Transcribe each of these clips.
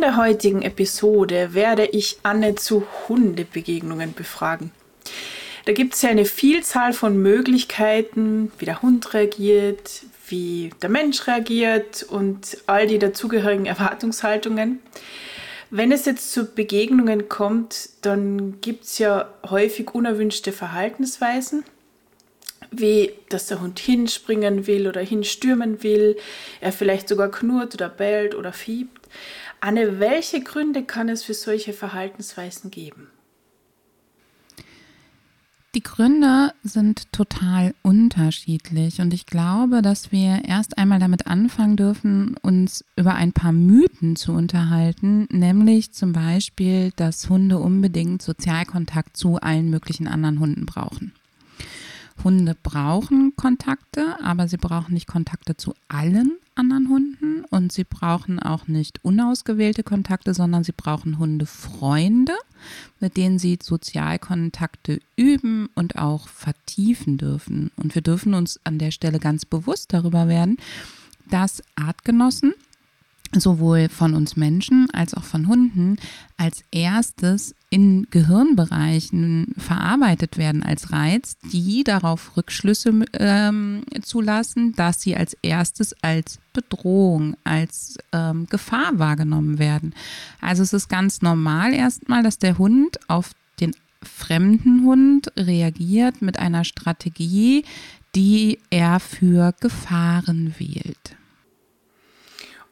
In der heutigen Episode werde ich Anne zu Hundebegegnungen befragen. Da gibt es ja eine Vielzahl von Möglichkeiten, wie der Hund reagiert, wie der Mensch reagiert und all die dazugehörigen Erwartungshaltungen. Wenn es jetzt zu Begegnungen kommt, dann gibt es ja häufig unerwünschte Verhaltensweisen, wie dass der Hund hinspringen will oder hinstürmen will, er vielleicht sogar knurrt oder bellt oder fiebt. Anne, welche Gründe kann es für solche Verhaltensweisen geben? Die Gründe sind total unterschiedlich und ich glaube, dass wir erst einmal damit anfangen dürfen, uns über ein paar Mythen zu unterhalten, nämlich zum Beispiel, dass Hunde unbedingt Sozialkontakt zu allen möglichen anderen Hunden brauchen. Hunde brauchen Kontakte, aber sie brauchen nicht Kontakte zu allen anderen Hunden und sie brauchen auch nicht unausgewählte Kontakte, sondern sie brauchen Hundefreunde, mit denen sie Sozialkontakte üben und auch vertiefen dürfen. Und wir dürfen uns an der Stelle ganz bewusst darüber werden, dass Artgenossen sowohl von uns Menschen als auch von Hunden als erstes in Gehirnbereichen verarbeitet werden als Reiz, die darauf Rückschlüsse ähm, zulassen, dass sie als erstes als Bedrohung, als ähm, Gefahr wahrgenommen werden. Also es ist ganz normal erstmal, dass der Hund auf den fremden Hund reagiert mit einer Strategie, die er für Gefahren wählt.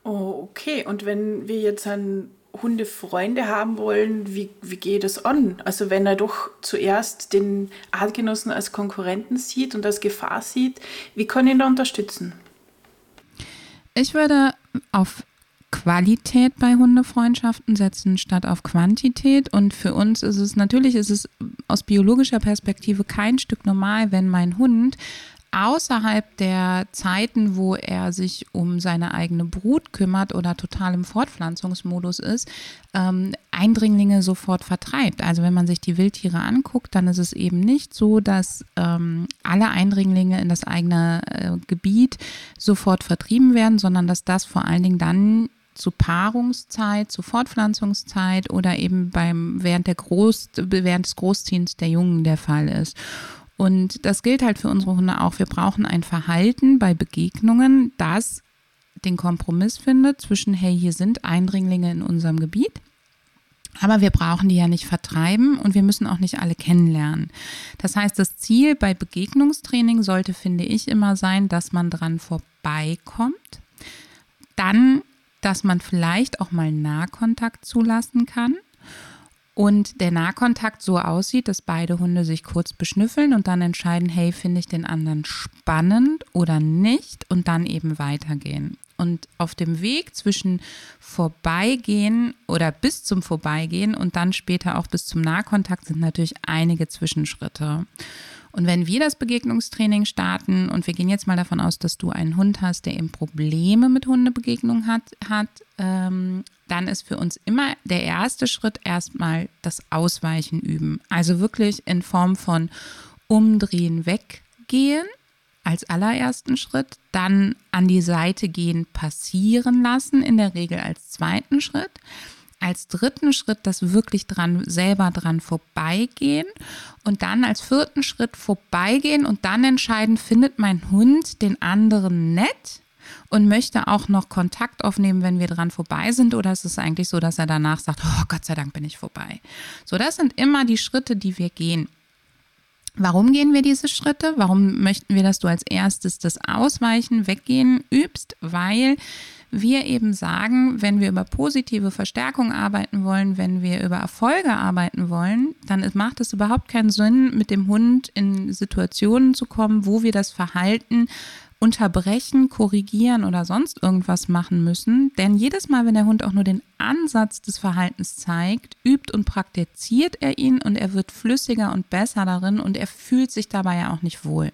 Oh, okay. Und wenn wir jetzt einen Hundefreunde haben wollen, wie, wie geht es an? Also wenn er doch zuerst den Artgenossen als Konkurrenten sieht und als Gefahr sieht, wie kann ich ihn da unterstützen? Ich würde auf Qualität bei Hundefreundschaften setzen statt auf Quantität. Und für uns ist es natürlich, ist es aus biologischer Perspektive kein Stück normal, wenn mein Hund außerhalb der Zeiten, wo er sich um seine eigene Brut kümmert oder total im Fortpflanzungsmodus ist, ähm, Eindringlinge sofort vertreibt. Also wenn man sich die Wildtiere anguckt, dann ist es eben nicht so, dass ähm, alle Eindringlinge in das eigene äh, Gebiet sofort vertrieben werden, sondern dass das vor allen Dingen dann zu Paarungszeit, zu Fortpflanzungszeit oder eben beim während der Groß, während des Großziehens der Jungen der Fall ist. Und das gilt halt für unsere Hunde auch. Wir brauchen ein Verhalten bei Begegnungen, das den Kompromiss findet zwischen, hey, hier sind Eindringlinge in unserem Gebiet. Aber wir brauchen die ja nicht vertreiben und wir müssen auch nicht alle kennenlernen. Das heißt, das Ziel bei Begegnungstraining sollte, finde ich, immer sein, dass man dran vorbeikommt. Dann, dass man vielleicht auch mal Nahkontakt zulassen kann und der Nahkontakt so aussieht, dass beide Hunde sich kurz beschnüffeln und dann entscheiden, hey, finde ich den anderen spannend oder nicht und dann eben weitergehen. Und auf dem Weg zwischen Vorbeigehen oder bis zum Vorbeigehen und dann später auch bis zum Nahkontakt sind natürlich einige Zwischenschritte. Und wenn wir das Begegnungstraining starten und wir gehen jetzt mal davon aus, dass du einen Hund hast, der eben Probleme mit Hundebegegnung hat, hat ähm, dann ist für uns immer der erste Schritt erstmal das Ausweichen üben. Also wirklich in Form von Umdrehen, Weggehen als allerersten Schritt, dann an die Seite gehen, passieren lassen, in der Regel als zweiten Schritt als dritten Schritt das wirklich dran, selber dran vorbeigehen und dann als vierten Schritt vorbeigehen und dann entscheiden, findet mein Hund den anderen nett und möchte auch noch Kontakt aufnehmen, wenn wir dran vorbei sind oder ist es eigentlich so, dass er danach sagt, oh Gott sei Dank bin ich vorbei. So, das sind immer die Schritte, die wir gehen. Warum gehen wir diese Schritte? Warum möchten wir, dass du als erstes das Ausweichen, Weggehen übst? Weil wir eben sagen, wenn wir über positive Verstärkung arbeiten wollen, wenn wir über Erfolge arbeiten wollen, dann macht es überhaupt keinen Sinn, mit dem Hund in Situationen zu kommen, wo wir das Verhalten unterbrechen, korrigieren oder sonst irgendwas machen müssen. Denn jedes Mal, wenn der Hund auch nur den Ansatz des Verhaltens zeigt, übt und praktiziert er ihn und er wird flüssiger und besser darin und er fühlt sich dabei ja auch nicht wohl.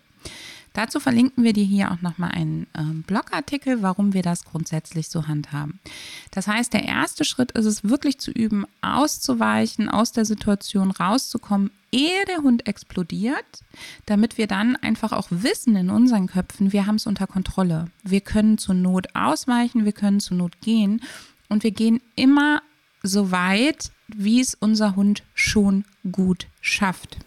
Dazu verlinken wir dir hier auch nochmal einen äh, Blogartikel, warum wir das grundsätzlich so handhaben. Das heißt, der erste Schritt ist es wirklich zu üben, auszuweichen, aus der Situation rauszukommen, ehe der Hund explodiert, damit wir dann einfach auch wissen in unseren Köpfen, wir haben es unter Kontrolle. Wir können zur Not ausweichen, wir können zur Not gehen und wir gehen immer so weit, wie es unser Hund schon gut schafft.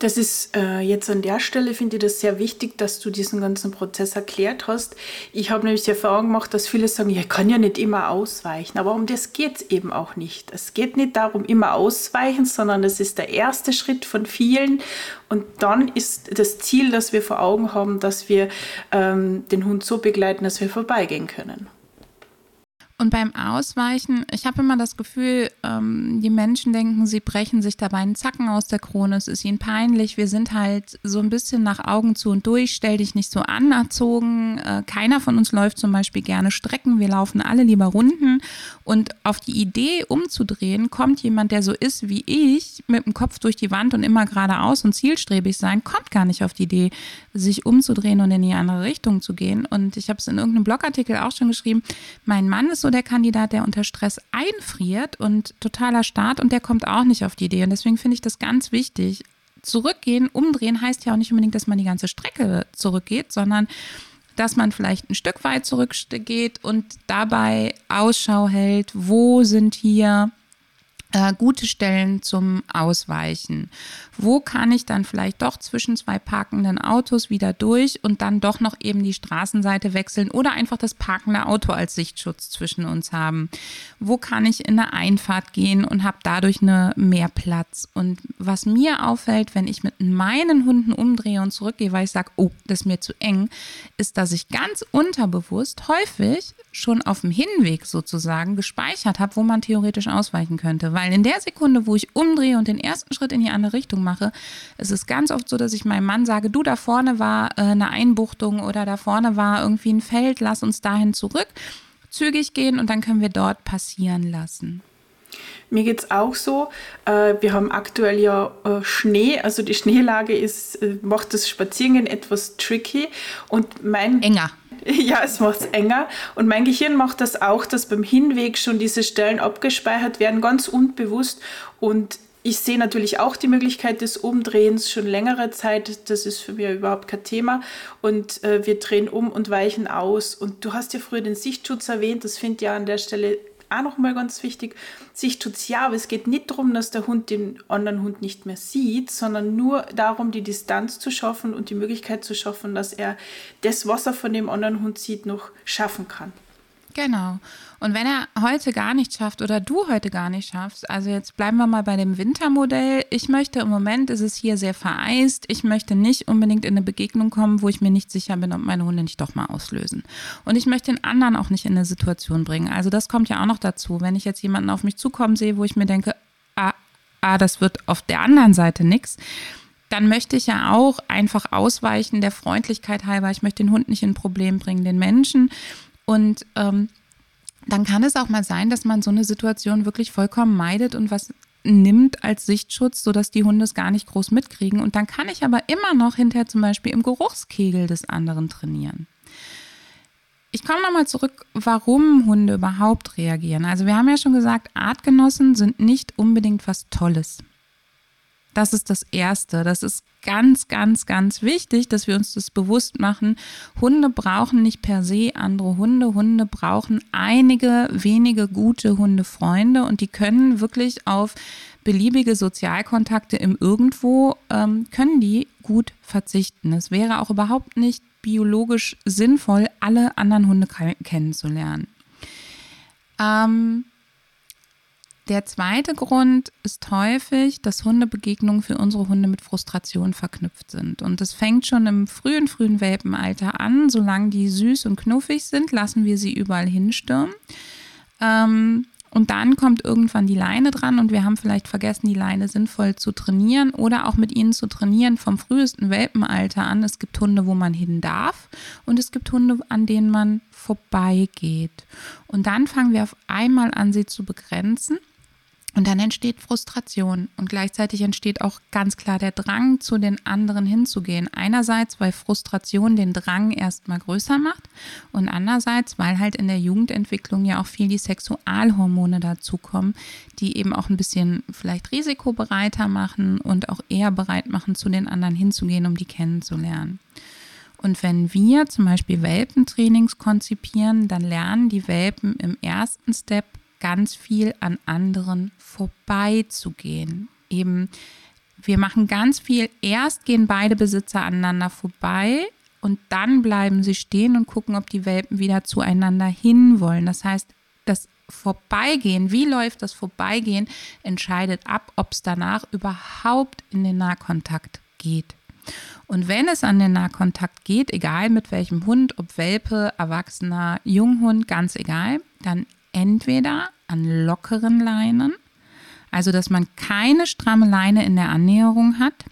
Das ist äh, jetzt an der Stelle, finde ich das sehr wichtig, dass du diesen ganzen Prozess erklärt hast. Ich habe nämlich die Erfahrung gemacht, dass viele sagen, ich kann ja nicht immer ausweichen. Aber um das geht es eben auch nicht. Es geht nicht darum, immer ausweichen, sondern es ist der erste Schritt von vielen. Und dann ist das Ziel, das wir vor Augen haben, dass wir ähm, den Hund so begleiten, dass wir vorbeigehen können. Und beim Ausweichen, ich habe immer das Gefühl, ähm, die Menschen denken, sie brechen sich dabei einen Zacken aus der Krone, es ist ihnen peinlich, wir sind halt so ein bisschen nach Augen zu und durch, stell dich nicht so anerzogen. Äh, keiner von uns läuft zum Beispiel gerne Strecken, wir laufen alle lieber Runden. Und auf die Idee umzudrehen, kommt jemand, der so ist wie ich, mit dem Kopf durch die Wand und immer geradeaus und zielstrebig sein, kommt gar nicht auf die Idee, sich umzudrehen und in die andere Richtung zu gehen. Und ich habe es in irgendeinem Blogartikel auch schon geschrieben, mein Mann ist so der Kandidat, der unter Stress einfriert und totaler Start und der kommt auch nicht auf die Idee. Und deswegen finde ich das ganz wichtig. Zurückgehen, umdrehen heißt ja auch nicht unbedingt, dass man die ganze Strecke zurückgeht, sondern dass man vielleicht ein Stück weit zurückgeht und dabei Ausschau hält, wo sind hier äh, gute Stellen zum Ausweichen. Wo kann ich dann vielleicht doch zwischen zwei parkenden Autos wieder durch und dann doch noch eben die Straßenseite wechseln oder einfach das parkende Auto als Sichtschutz zwischen uns haben? Wo kann ich in eine Einfahrt gehen und habe dadurch eine mehr Platz? Und was mir auffällt, wenn ich mit meinen Hunden umdrehe und zurückgehe, weil ich sage, oh, das ist mir zu eng, ist, dass ich ganz unterbewusst häufig schon auf dem Hinweg sozusagen gespeichert habe, wo man theoretisch ausweichen könnte. Weil in der Sekunde, wo ich umdrehe und den ersten Schritt in die andere Richtung mache, ist es ganz oft so, dass ich meinem Mann sage, du, da vorne war äh, eine Einbuchtung oder da vorne war irgendwie ein Feld, lass uns dahin zurück, zügig gehen und dann können wir dort passieren lassen. Mir geht es auch so. Äh, wir haben aktuell ja äh, Schnee, also die Schneelage ist, äh, macht das Spazierengehen etwas tricky. Und mein. Enger. Ja, es macht es enger. Und mein Gehirn macht das auch, dass beim Hinweg schon diese Stellen abgespeichert werden, ganz unbewusst. Und ich sehe natürlich auch die Möglichkeit des Umdrehens schon längere Zeit. Das ist für mich überhaupt kein Thema. Und äh, wir drehen um und weichen aus. Und du hast ja früher den Sichtschutz erwähnt. Das finde ich ja an der Stelle auch nochmal ganz wichtig, sich tut's ja, aber es geht nicht darum, dass der Hund den anderen Hund nicht mehr sieht, sondern nur darum, die Distanz zu schaffen und die Möglichkeit zu schaffen, dass er das, was er von dem anderen Hund sieht, noch schaffen kann. Genau. Und wenn er heute gar nicht schafft oder du heute gar nicht schaffst, also jetzt bleiben wir mal bei dem Wintermodell. Ich möchte im Moment ist es hier sehr vereist. Ich möchte nicht unbedingt in eine Begegnung kommen, wo ich mir nicht sicher bin, ob meine Hunde nicht doch mal auslösen. Und ich möchte den anderen auch nicht in eine Situation bringen. Also das kommt ja auch noch dazu. Wenn ich jetzt jemanden auf mich zukommen sehe, wo ich mir denke, ah, ah das wird auf der anderen Seite nichts dann möchte ich ja auch einfach ausweichen der Freundlichkeit halber. Ich möchte den Hund nicht in ein Problem bringen, den Menschen. Und ähm, dann kann es auch mal sein, dass man so eine Situation wirklich vollkommen meidet und was nimmt als Sichtschutz, sodass die Hunde es gar nicht groß mitkriegen. Und dann kann ich aber immer noch hinterher zum Beispiel im Geruchskegel des anderen trainieren. Ich komme nochmal zurück, warum Hunde überhaupt reagieren. Also wir haben ja schon gesagt, Artgenossen sind nicht unbedingt was Tolles. Das ist das Erste. Das ist ganz, ganz, ganz wichtig, dass wir uns das bewusst machen. Hunde brauchen nicht per se andere Hunde. Hunde brauchen einige wenige gute Hundefreunde und die können wirklich auf beliebige Sozialkontakte im Irgendwo, ähm, können die gut verzichten. Es wäre auch überhaupt nicht biologisch sinnvoll, alle anderen Hunde kennenzulernen. Ähm, der zweite Grund ist häufig, dass Hundebegegnungen für unsere Hunde mit Frustration verknüpft sind. Und das fängt schon im frühen, frühen Welpenalter an. Solange die süß und knuffig sind, lassen wir sie überall hinstürmen. Ähm, Und dann kommt irgendwann die Leine dran und wir haben vielleicht vergessen, die Leine sinnvoll zu trainieren oder auch mit ihnen zu trainieren vom frühesten Welpenalter an. Es gibt Hunde, wo man hin darf und es gibt Hunde, an denen man vorbeigeht. Und dann fangen wir auf einmal an, sie zu begrenzen und dann entsteht Frustration und gleichzeitig entsteht auch ganz klar der Drang, zu den anderen hinzugehen. Einerseits, weil Frustration den Drang erstmal größer macht und andererseits, weil halt in der Jugendentwicklung ja auch viel die Sexualhormone dazukommen, die eben auch ein bisschen vielleicht risikobereiter machen und auch eher bereit machen, zu den anderen hinzugehen, um die kennenzulernen. Und wenn wir zum Beispiel Welpentrainings konzipieren, dann lernen die Welpen im ersten Step ganz viel an anderen vorbeizugehen. Eben, wir machen ganz viel. Erst gehen beide Besitzer aneinander vorbei und dann bleiben sie stehen und gucken, ob die Welpen wieder zueinander hinwollen. Das heißt, das Vorbeigehen, wie läuft das Vorbeigehen, entscheidet ab, ob es danach überhaupt in den Nahkontakt geht. Und wenn es an den Nahkontakt geht, egal mit welchem Hund, ob Welpe, Erwachsener, Junghund, ganz egal, dann entweder an lockeren Leinen, also dass man keine stramme Leine in der Annäherung hat,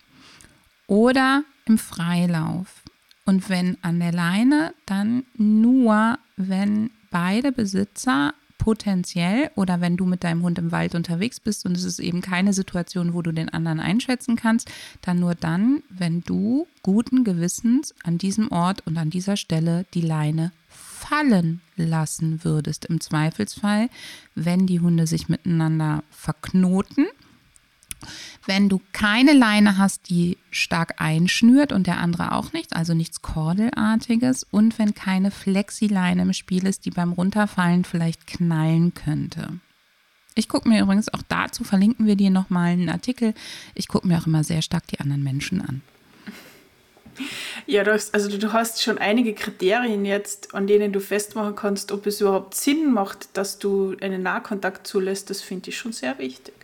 oder im Freilauf. Und wenn an der Leine, dann nur, wenn beide Besitzer potenziell oder wenn du mit deinem Hund im Wald unterwegs bist und es ist eben keine Situation, wo du den anderen einschätzen kannst, dann nur dann, wenn du guten Gewissens an diesem Ort und an dieser Stelle die Leine fallen lassen würdest. Im Zweifelsfall, wenn die Hunde sich miteinander verknoten. Wenn du keine Leine hast, die stark einschnürt und der andere auch nicht, also nichts Kordelartiges und wenn keine Flexileine im Spiel ist, die beim Runterfallen vielleicht knallen könnte. Ich gucke mir übrigens auch dazu, verlinken wir dir nochmal einen Artikel. Ich gucke mir auch immer sehr stark die anderen Menschen an. Ja, du hast, also du hast schon einige Kriterien jetzt, an denen du festmachen kannst, ob es überhaupt Sinn macht, dass du einen Nahkontakt zulässt. Das finde ich schon sehr wichtig.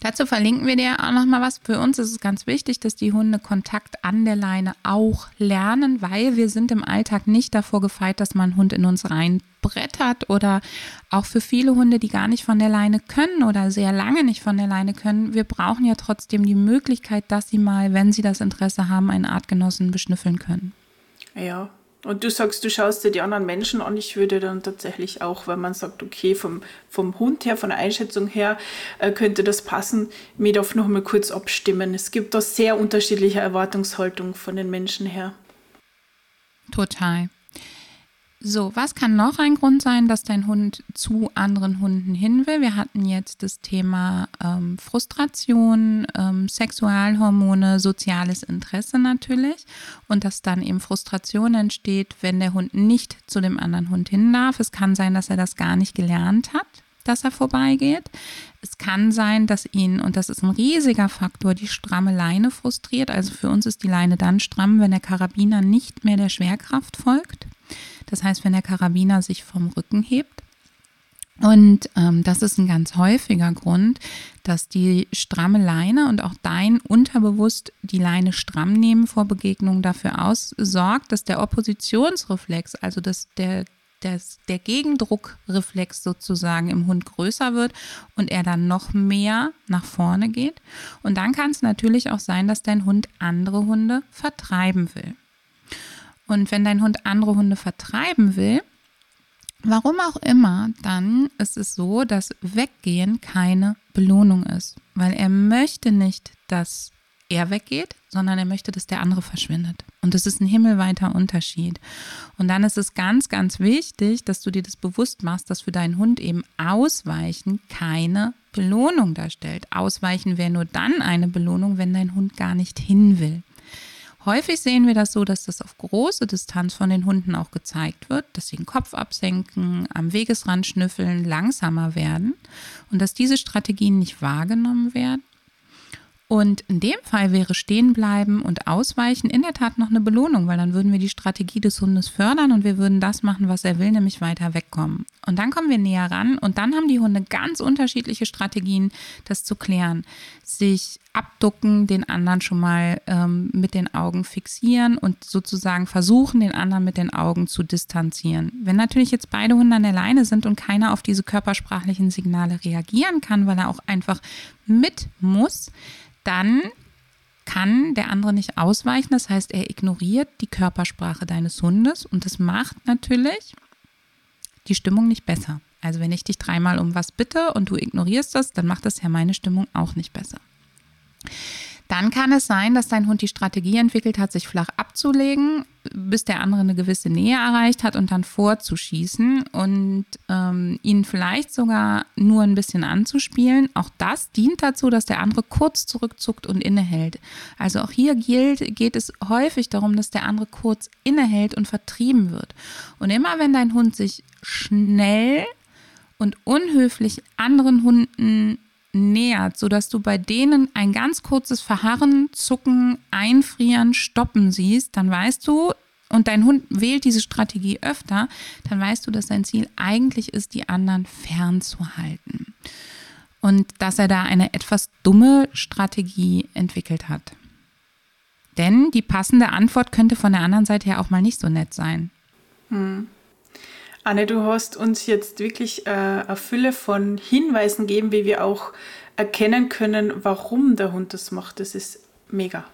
Dazu verlinken wir dir auch nochmal was. Für uns ist es ganz wichtig, dass die Hunde Kontakt an der Leine auch lernen, weil wir sind im Alltag nicht davor gefeit, dass man einen Hund in uns reinbrettert oder auch für viele Hunde, die gar nicht von der Leine können oder sehr lange nicht von der Leine können. Wir brauchen ja trotzdem die Möglichkeit, dass sie mal, wenn sie das Interesse haben, einen Artgenossen beschnüffeln können. Ja, und du sagst, du schaust dir die anderen Menschen an. Ich würde dann tatsächlich auch, wenn man sagt, okay, vom, vom Hund her, von der Einschätzung her, äh, könnte das passen, mir doch noch mal kurz abstimmen. Es gibt da sehr unterschiedliche Erwartungshaltungen von den Menschen her. Total. So, was kann noch ein Grund sein, dass dein Hund zu anderen Hunden hin will? Wir hatten jetzt das Thema ähm, Frustration, ähm, Sexualhormone, soziales Interesse natürlich und dass dann eben Frustration entsteht, wenn der Hund nicht zu dem anderen Hund hin darf. Es kann sein, dass er das gar nicht gelernt hat, dass er vorbeigeht. Es kann sein, dass ihn, und das ist ein riesiger Faktor, die stramme Leine frustriert. Also für uns ist die Leine dann stramm, wenn der Karabiner nicht mehr der Schwerkraft folgt. Das heißt, wenn der Karabiner sich vom Rücken hebt. Und ähm, das ist ein ganz häufiger Grund, dass die stramme Leine und auch dein unterbewusst die Leine stramm nehmen vor Begegnungen dafür aussorgt, dass der Oppositionsreflex, also dass der, dass der Gegendruckreflex sozusagen im Hund größer wird und er dann noch mehr nach vorne geht. Und dann kann es natürlich auch sein, dass dein Hund andere Hunde vertreiben will. Und wenn dein Hund andere Hunde vertreiben will, warum auch immer, dann ist es so, dass Weggehen keine Belohnung ist, weil er möchte nicht, dass er weggeht, sondern er möchte, dass der andere verschwindet. Und das ist ein himmelweiter Unterschied. Und dann ist es ganz, ganz wichtig, dass du dir das bewusst machst, dass für deinen Hund eben Ausweichen keine Belohnung darstellt. Ausweichen wäre nur dann eine Belohnung, wenn dein Hund gar nicht hin will. Häufig sehen wir das so, dass das auf große Distanz von den Hunden auch gezeigt wird, dass sie den Kopf absenken, am Wegesrand schnüffeln, langsamer werden und dass diese Strategien nicht wahrgenommen werden. Und in dem Fall wäre stehen bleiben und ausweichen in der Tat noch eine Belohnung, weil dann würden wir die Strategie des Hundes fördern und wir würden das machen, was er will, nämlich weiter wegkommen. Und dann kommen wir näher ran und dann haben die Hunde ganz unterschiedliche Strategien, das zu klären. Sich abducken, den anderen schon mal ähm, mit den Augen fixieren und sozusagen versuchen, den anderen mit den Augen zu distanzieren. Wenn natürlich jetzt beide Hunde an der Leine sind und keiner auf diese körpersprachlichen Signale reagieren kann, weil er auch einfach mit muss, dann kann der andere nicht ausweichen. Das heißt, er ignoriert die Körpersprache deines Hundes und das macht natürlich die Stimmung nicht besser. Also wenn ich dich dreimal um was bitte und du ignorierst das, dann macht das ja meine Stimmung auch nicht besser. Dann kann es sein, dass dein Hund die Strategie entwickelt hat, sich flach abzulegen, bis der andere eine gewisse Nähe erreicht hat und dann vorzuschießen und ähm, ihn vielleicht sogar nur ein bisschen anzuspielen. Auch das dient dazu, dass der andere kurz zurückzuckt und innehält. Also auch hier gilt, geht es häufig darum, dass der andere kurz innehält und vertrieben wird. Und immer wenn dein Hund sich schnell und unhöflich anderen Hunden nähert, sodass du bei denen ein ganz kurzes Verharren, Zucken, Einfrieren, Stoppen siehst, dann weißt du, und dein Hund wählt diese Strategie öfter, dann weißt du, dass sein Ziel eigentlich ist, die anderen fernzuhalten. Und dass er da eine etwas dumme Strategie entwickelt hat. Denn die passende Antwort könnte von der anderen Seite ja auch mal nicht so nett sein. Hm. Anne, du hast uns jetzt wirklich äh, eine Fülle von Hinweisen gegeben, wie wir auch erkennen können, warum der Hund das macht. Das ist mega.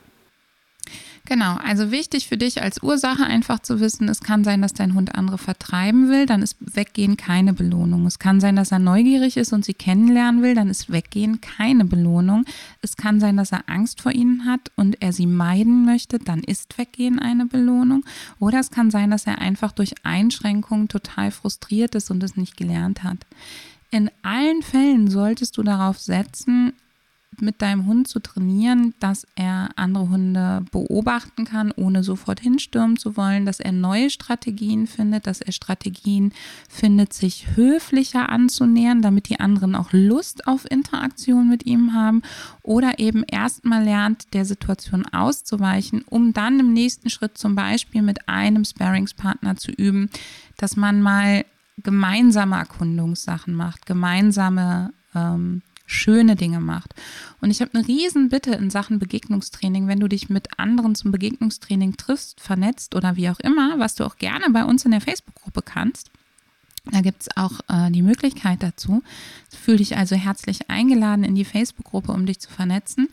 Genau, also wichtig für dich als Ursache einfach zu wissen, es kann sein, dass dein Hund andere vertreiben will, dann ist Weggehen keine Belohnung. Es kann sein, dass er neugierig ist und sie kennenlernen will, dann ist Weggehen keine Belohnung. Es kann sein, dass er Angst vor ihnen hat und er sie meiden möchte, dann ist Weggehen eine Belohnung. Oder es kann sein, dass er einfach durch Einschränkungen total frustriert ist und es nicht gelernt hat. In allen Fällen solltest du darauf setzen, mit deinem Hund zu trainieren, dass er andere Hunde beobachten kann, ohne sofort hinstürmen zu wollen, dass er neue Strategien findet, dass er Strategien findet, sich höflicher anzunähern, damit die anderen auch Lust auf Interaktion mit ihm haben oder eben erstmal lernt, der Situation auszuweichen, um dann im nächsten Schritt zum Beispiel mit einem Sparingspartner zu üben, dass man mal gemeinsame Erkundungssachen macht, gemeinsame ähm, schöne Dinge macht. Und ich habe eine riesen Bitte in Sachen Begegnungstraining, wenn du dich mit anderen zum Begegnungstraining triffst, vernetzt oder wie auch immer, was du auch gerne bei uns in der Facebook-Gruppe kannst. Da gibt es auch äh, die Möglichkeit dazu. Fühl dich also herzlich eingeladen in die Facebook-Gruppe, um dich zu vernetzen.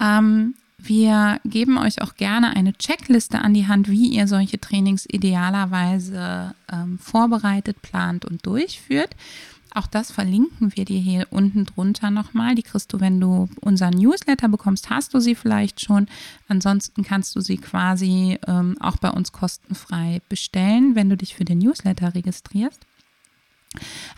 Ähm, wir geben euch auch gerne eine Checkliste an die Hand, wie ihr solche Trainings idealerweise ähm, vorbereitet, plant und durchführt. Auch das verlinken wir dir hier unten drunter nochmal. Die kriegst du, wenn du unseren Newsletter bekommst, hast du sie vielleicht schon. Ansonsten kannst du sie quasi ähm, auch bei uns kostenfrei bestellen, wenn du dich für den Newsletter registrierst.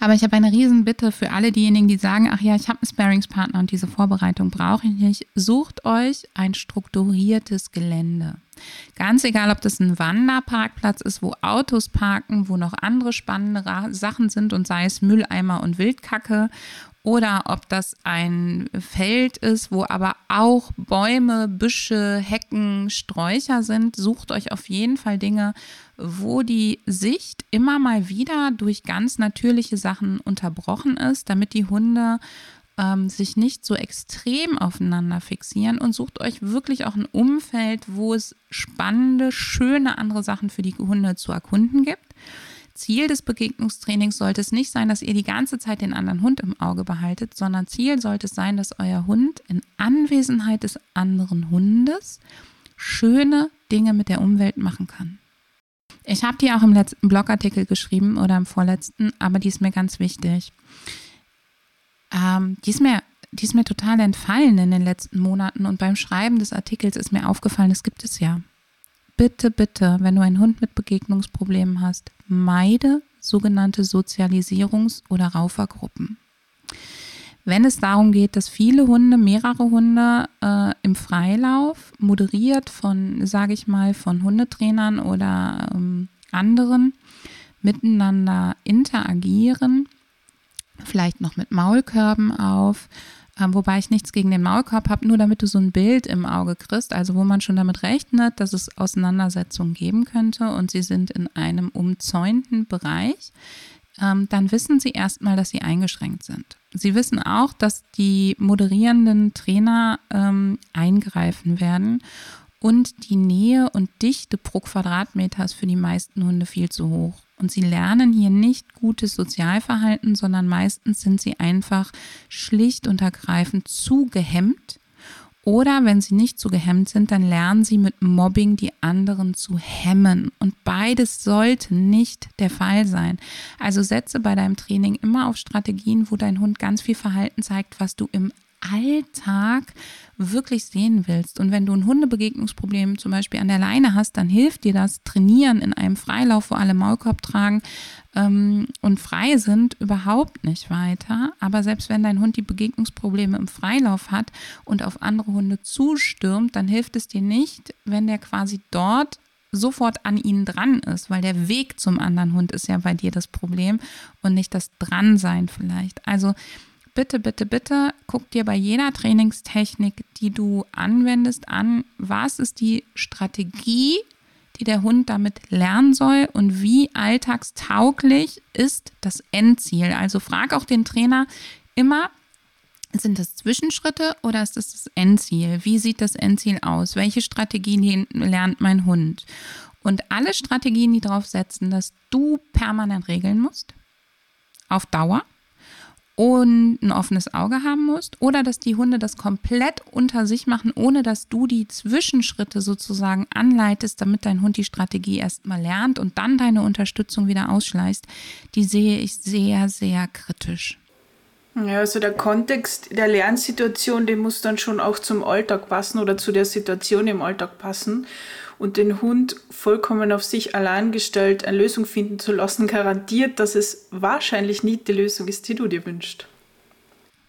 Aber ich habe eine Riesenbitte für alle diejenigen, die sagen, ach ja, ich habe einen Sparingspartner und diese Vorbereitung brauche ich nicht. Sucht euch ein strukturiertes Gelände. Ganz egal, ob das ein Wanderparkplatz ist, wo Autos parken, wo noch andere spannende Sachen sind und sei es Mülleimer und Wildkacke oder ob das ein Feld ist, wo aber auch Bäume, Büsche, Hecken, Sträucher sind. Sucht euch auf jeden Fall Dinge, wo die Sicht immer mal wieder durch ganz natürliche Sachen unterbrochen ist, damit die Hunde ähm, sich nicht so extrem aufeinander fixieren und sucht euch wirklich auch ein Umfeld, wo es spannende, schöne andere Sachen für die Hunde zu erkunden gibt. Ziel des Begegnungstrainings sollte es nicht sein, dass ihr die ganze Zeit den anderen Hund im Auge behaltet, sondern Ziel sollte es sein, dass euer Hund in Anwesenheit des anderen Hundes schöne Dinge mit der Umwelt machen kann. Ich habe die auch im letzten Blogartikel geschrieben oder im vorletzten, aber die ist mir ganz wichtig. Ähm, die, ist mir, die ist mir total entfallen in den letzten Monaten und beim Schreiben des Artikels ist mir aufgefallen, es gibt es ja bitte, bitte, wenn du einen Hund mit Begegnungsproblemen hast, meide sogenannte Sozialisierungs- oder Raufergruppen. Wenn es darum geht, dass viele Hunde, mehrere Hunde äh, im Freilauf, moderiert von, sage ich mal, von Hundetrainern oder ähm, anderen, miteinander interagieren, vielleicht noch mit Maulkörben auf, ähm, wobei ich nichts gegen den Maulkorb habe, nur damit du so ein Bild im Auge kriegst, also wo man schon damit rechnet, dass es Auseinandersetzungen geben könnte und sie sind in einem umzäunten Bereich, ähm, dann wissen sie erstmal, dass sie eingeschränkt sind. Sie wissen auch, dass die moderierenden Trainer ähm, eingreifen werden und die Nähe und Dichte pro Quadratmeter ist für die meisten Hunde viel zu hoch. Und sie lernen hier nicht gutes Sozialverhalten, sondern meistens sind sie einfach schlicht und ergreifend zu gehemmt. Oder wenn sie nicht zu gehemmt sind, dann lernen sie mit Mobbing die anderen zu hemmen. Und beides sollte nicht der Fall sein. Also setze bei deinem Training immer auf Strategien, wo dein Hund ganz viel Verhalten zeigt, was du im Alltag wirklich sehen willst. Und wenn du ein Hundebegegnungsproblem zum Beispiel an der Leine hast, dann hilft dir das Trainieren in einem Freilauf, wo alle Maulkorb tragen ähm, und frei sind, überhaupt nicht weiter. Aber selbst wenn dein Hund die Begegnungsprobleme im Freilauf hat und auf andere Hunde zustürmt, dann hilft es dir nicht, wenn der quasi dort sofort an ihnen dran ist, weil der Weg zum anderen Hund ist ja bei dir das Problem und nicht das Dransein vielleicht. Also bitte, bitte, bitte guck dir bei jeder Trainingstechnik, die du anwendest, an, was ist die Strategie, die der Hund damit lernen soll und wie alltagstauglich ist das Endziel. Also frag auch den Trainer immer, sind das Zwischenschritte oder ist das das Endziel? Wie sieht das Endziel aus? Welche Strategien lernt mein Hund? Und alle Strategien, die darauf setzen, dass du permanent regeln musst, auf Dauer, und ein offenes Auge haben musst oder dass die Hunde das komplett unter sich machen, ohne dass du die Zwischenschritte sozusagen anleitest, damit dein Hund die Strategie erstmal lernt und dann deine Unterstützung wieder ausschleißt, die sehe ich sehr, sehr kritisch. Ja, also der Kontext der Lernsituation, den muss dann schon auch zum Alltag passen oder zu der Situation im Alltag passen und den Hund vollkommen auf sich allein gestellt eine Lösung finden zu lassen, garantiert, dass es wahrscheinlich nicht die Lösung ist, die du dir wünschst.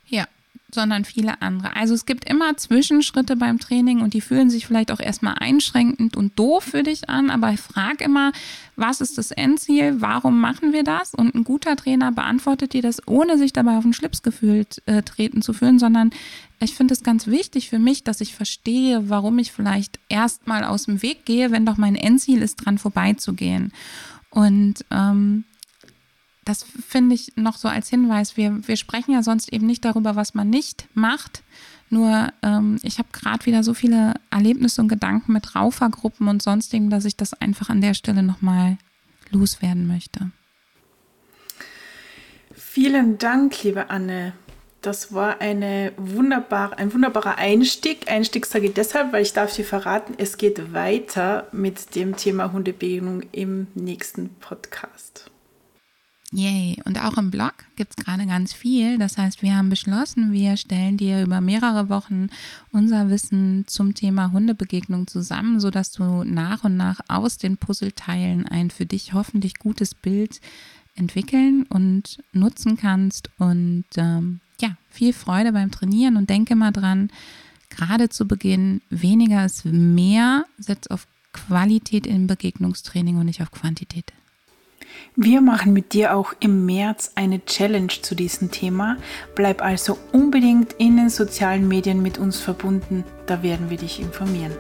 Ja, sondern viele andere. Also es gibt immer Zwischenschritte beim Training und die fühlen sich vielleicht auch erstmal einschränkend und doof für dich an, aber ich frage immer, was ist das Endziel, warum machen wir das? Und ein guter Trainer beantwortet dir das, ohne sich dabei auf den Schlips gefühlt äh, treten zu fühlen, sondern ich finde es ganz wichtig für mich, dass ich verstehe, warum ich vielleicht erstmal aus dem Weg gehe, wenn doch mein Endziel ist, dran vorbeizugehen. Und ähm, das finde ich noch so als Hinweis. Wir, wir sprechen ja sonst eben nicht darüber, was man nicht macht. Nur ähm, ich habe gerade wieder so viele Erlebnisse und Gedanken mit Raufergruppen und sonstigen, dass ich das einfach an der Stelle nochmal loswerden möchte. Vielen Dank, liebe Anne. Das war eine wunderbar, ein wunderbarer Einstieg. Einstieg sage ich deshalb, weil ich darf dir verraten, es geht weiter mit dem Thema Hundebegegnung im nächsten Podcast. Yay. Und auch im Blog gibt es gerade ganz viel. Das heißt, wir haben beschlossen, wir stellen dir über mehrere Wochen unser Wissen zum Thema Hundebegegnung zusammen, sodass du nach und nach aus den Puzzleteilen ein für dich hoffentlich gutes Bild entwickeln und nutzen kannst. Und ähm, ja, viel Freude beim Trainieren und denke mal dran, gerade zu Beginn, weniger ist mehr, setz auf Qualität im Begegnungstraining und nicht auf Quantität. Wir machen mit dir auch im März eine Challenge zu diesem Thema. Bleib also unbedingt in den sozialen Medien mit uns verbunden, da werden wir dich informieren.